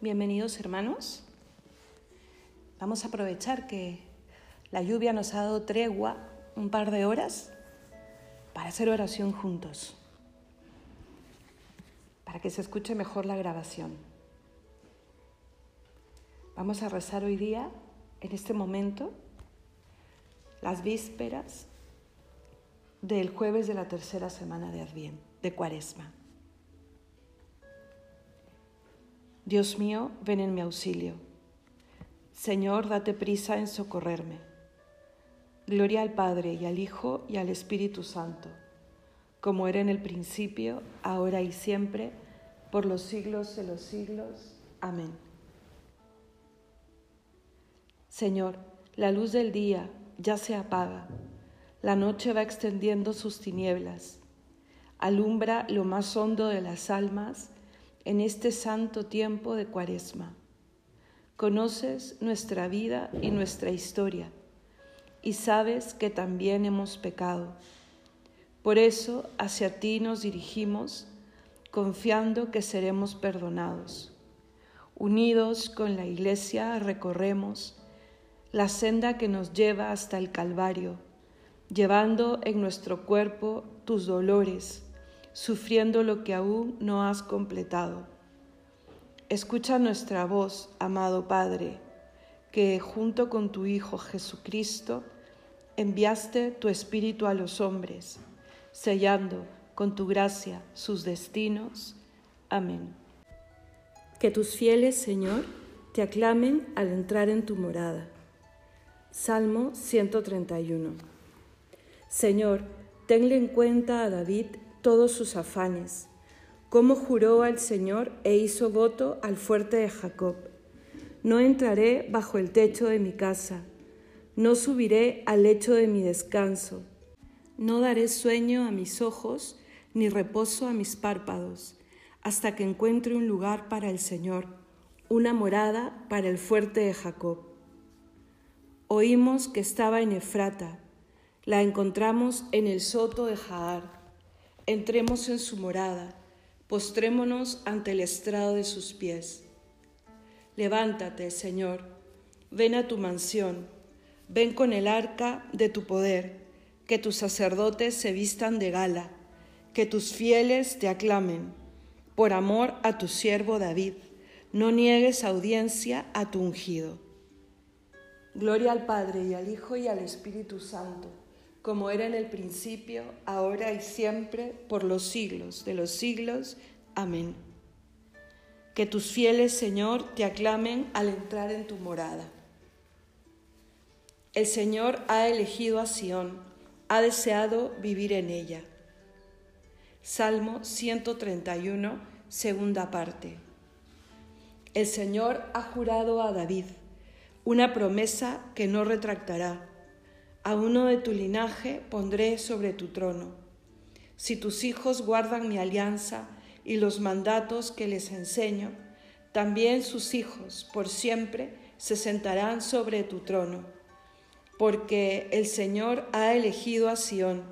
Bienvenidos hermanos. Vamos a aprovechar que la lluvia nos ha dado tregua un par de horas para hacer oración juntos, para que se escuche mejor la grabación. Vamos a rezar hoy día, en este momento, las vísperas del jueves de la tercera semana de Adviento, de Cuaresma. Dios mío, ven en mi auxilio. Señor, date prisa en socorrerme. Gloria al Padre y al Hijo y al Espíritu Santo, como era en el principio, ahora y siempre, por los siglos de los siglos. Amén. Señor, la luz del día ya se apaga, la noche va extendiendo sus tinieblas, alumbra lo más hondo de las almas, en este santo tiempo de Cuaresma. Conoces nuestra vida y nuestra historia y sabes que también hemos pecado. Por eso hacia ti nos dirigimos confiando que seremos perdonados. Unidos con la Iglesia recorremos la senda que nos lleva hasta el Calvario, llevando en nuestro cuerpo tus dolores sufriendo lo que aún no has completado. Escucha nuestra voz, amado Padre, que junto con tu Hijo Jesucristo enviaste tu Espíritu a los hombres, sellando con tu gracia sus destinos. Amén. Que tus fieles, Señor, te aclamen al entrar en tu morada. Salmo 131. Señor, tenle en cuenta a David todos sus afanes, cómo juró al Señor e hizo voto al fuerte de Jacob. No entraré bajo el techo de mi casa, no subiré al lecho de mi descanso, no daré sueño a mis ojos, ni reposo a mis párpados, hasta que encuentre un lugar para el Señor, una morada para el fuerte de Jacob. Oímos que estaba en Efrata, la encontramos en el soto de Jaar entremos en su morada, postrémonos ante el estrado de sus pies. Levántate, Señor, ven a tu mansión, ven con el arca de tu poder, que tus sacerdotes se vistan de gala, que tus fieles te aclamen, por amor a tu siervo David, no niegues audiencia a tu ungido. Gloria al Padre y al Hijo y al Espíritu Santo como era en el principio, ahora y siempre, por los siglos de los siglos. Amén. Que tus fieles, Señor, te aclamen al entrar en tu morada. El Señor ha elegido a Sión, ha deseado vivir en ella. Salmo 131, segunda parte. El Señor ha jurado a David una promesa que no retractará a uno de tu linaje pondré sobre tu trono. Si tus hijos guardan mi alianza y los mandatos que les enseño, también sus hijos por siempre se sentarán sobre tu trono. Porque el Señor ha elegido a Sión,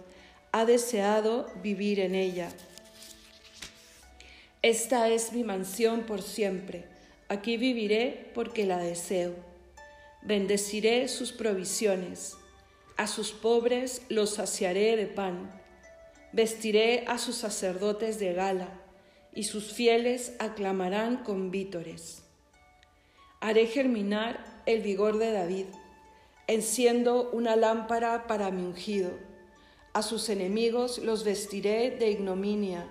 ha deseado vivir en ella. Esta es mi mansión por siempre, aquí viviré porque la deseo. Bendeciré sus provisiones a sus pobres los saciaré de pan, vestiré a sus sacerdotes de gala, y sus fieles aclamarán con vítores. Haré germinar el vigor de David, enciendo una lámpara para mi ungido. A sus enemigos los vestiré de ignominia,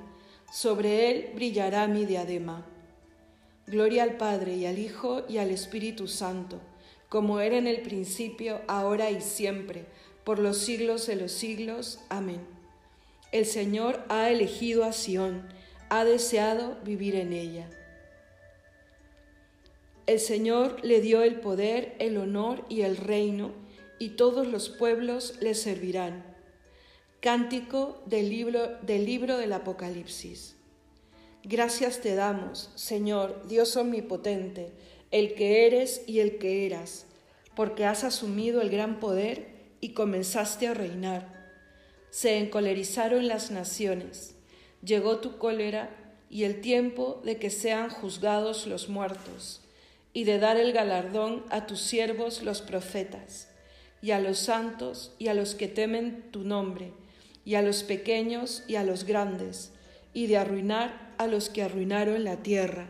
sobre él brillará mi diadema. Gloria al Padre y al Hijo y al Espíritu Santo como era en el principio, ahora y siempre, por los siglos de los siglos. Amén. El Señor ha elegido a Sión, ha deseado vivir en ella. El Señor le dio el poder, el honor y el reino, y todos los pueblos le servirán. Cántico del libro del, libro del Apocalipsis. Gracias te damos, Señor, Dios omnipotente, el que eres y el que eras, porque has asumido el gran poder y comenzaste a reinar. Se encolerizaron las naciones, llegó tu cólera y el tiempo de que sean juzgados los muertos, y de dar el galardón a tus siervos los profetas, y a los santos y a los que temen tu nombre, y a los pequeños y a los grandes, y de arruinar a los que arruinaron la tierra.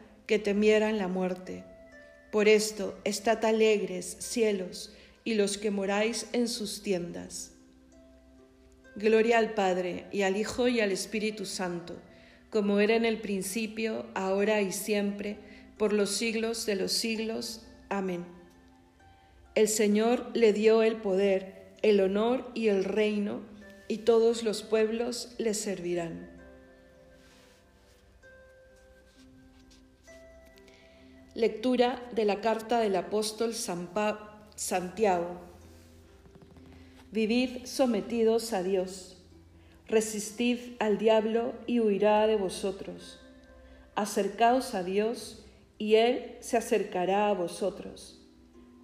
que temieran la muerte. Por esto, estad alegres, cielos, y los que moráis en sus tiendas. Gloria al Padre, y al Hijo, y al Espíritu Santo, como era en el principio, ahora y siempre, por los siglos de los siglos. Amén. El Señor le dio el poder, el honor y el reino, y todos los pueblos le servirán. Lectura de la carta del apóstol Santiago Vivid sometidos a Dios. Resistid al diablo y huirá de vosotros. Acercaos a Dios y Él se acercará a vosotros.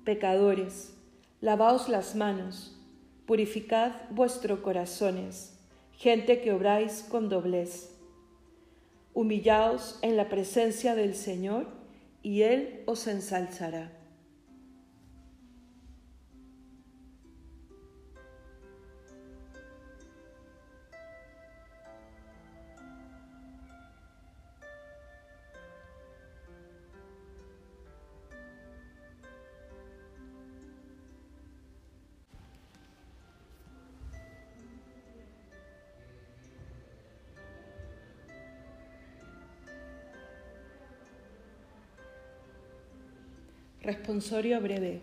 Pecadores, lavaos las manos, purificad vuestros corazones, gente que obráis con doblez. Humillaos en la presencia del Señor y Él os ensalzará. Responsorio breve.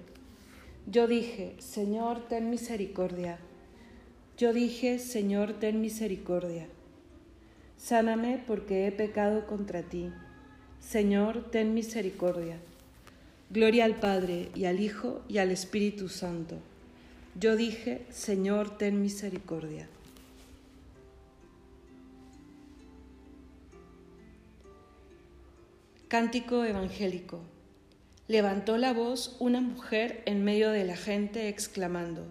Yo dije, Señor, ten misericordia. Yo dije, Señor, ten misericordia. Sáname porque he pecado contra ti. Señor, ten misericordia. Gloria al Padre y al Hijo y al Espíritu Santo. Yo dije, Señor, ten misericordia. Cántico Evangélico. Levantó la voz una mujer en medio de la gente, exclamando,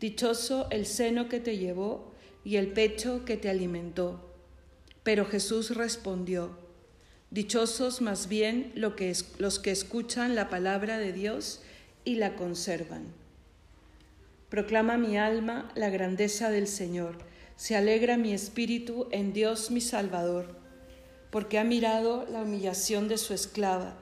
Dichoso el seno que te llevó y el pecho que te alimentó. Pero Jesús respondió, Dichosos más bien los que escuchan la palabra de Dios y la conservan. Proclama mi alma la grandeza del Señor, se alegra mi espíritu en Dios mi Salvador, porque ha mirado la humillación de su esclava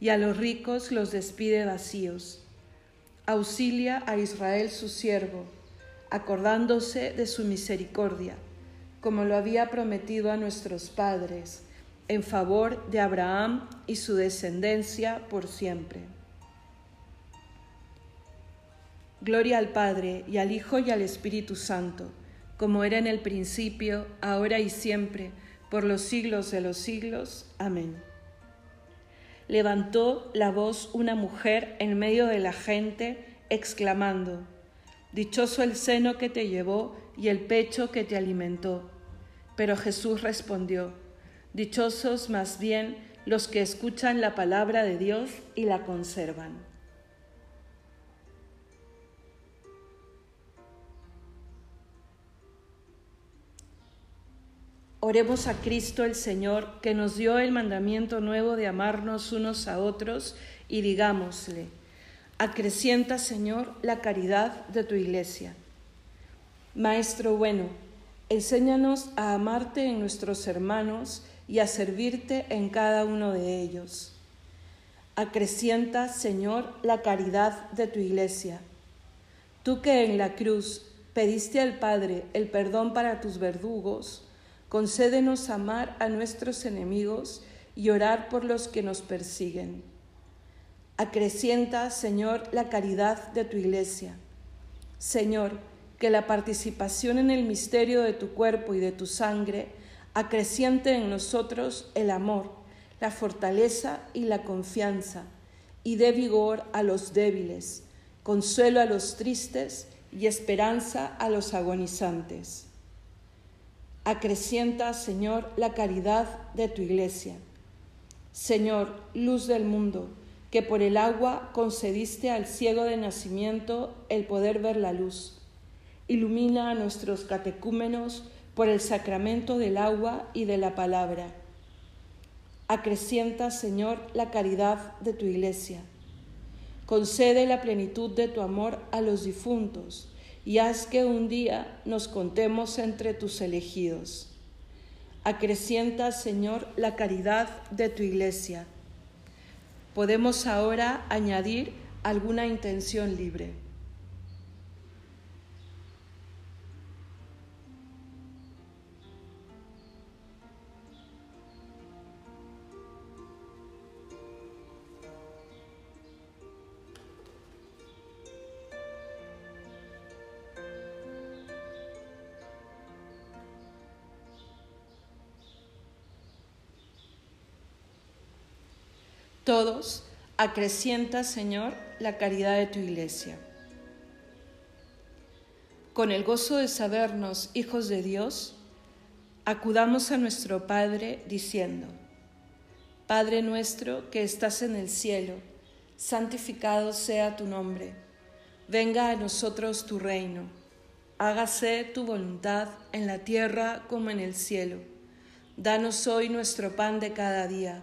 y a los ricos los despide vacíos. Auxilia a Israel su siervo, acordándose de su misericordia, como lo había prometido a nuestros padres, en favor de Abraham y su descendencia por siempre. Gloria al Padre y al Hijo y al Espíritu Santo, como era en el principio, ahora y siempre, por los siglos de los siglos. Amén levantó la voz una mujer en medio de la gente, exclamando, Dichoso el seno que te llevó y el pecho que te alimentó. Pero Jesús respondió, Dichosos más bien los que escuchan la palabra de Dios y la conservan. Oremos a Cristo el Señor, que nos dio el mandamiento nuevo de amarnos unos a otros, y digámosle, acrecienta Señor la caridad de tu iglesia. Maestro bueno, enséñanos a amarte en nuestros hermanos y a servirte en cada uno de ellos. Acrecienta, Señor, la caridad de tu iglesia. Tú que en la cruz pediste al Padre el perdón para tus verdugos, concédenos amar a nuestros enemigos y orar por los que nos persiguen. Acrecienta, Señor, la caridad de tu iglesia. Señor, que la participación en el misterio de tu cuerpo y de tu sangre acreciente en nosotros el amor, la fortaleza y la confianza, y dé vigor a los débiles, consuelo a los tristes y esperanza a los agonizantes. Acrecienta, Señor, la caridad de tu iglesia. Señor, luz del mundo, que por el agua concediste al ciego de nacimiento el poder ver la luz. Ilumina a nuestros catecúmenos por el sacramento del agua y de la palabra. Acrecienta, Señor, la caridad de tu iglesia. Concede la plenitud de tu amor a los difuntos y haz que un día nos contemos entre tus elegidos. Acrecienta, Señor, la caridad de tu iglesia podemos ahora añadir alguna intención libre. Todos, acrecienta, Señor, la caridad de tu iglesia. Con el gozo de sabernos hijos de Dios, acudamos a nuestro Padre diciendo, Padre nuestro que estás en el cielo, santificado sea tu nombre, venga a nosotros tu reino, hágase tu voluntad en la tierra como en el cielo. Danos hoy nuestro pan de cada día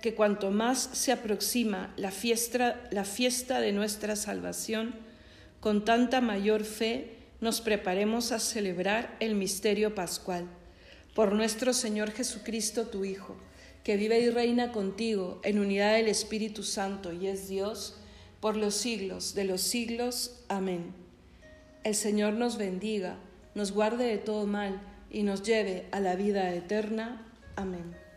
que cuanto más se aproxima la fiesta, la fiesta de nuestra salvación, con tanta mayor fe nos preparemos a celebrar el misterio pascual. Por nuestro Señor Jesucristo, tu Hijo, que vive y reina contigo en unidad del Espíritu Santo y es Dios, por los siglos de los siglos. Amén. El Señor nos bendiga, nos guarde de todo mal y nos lleve a la vida eterna. Amén.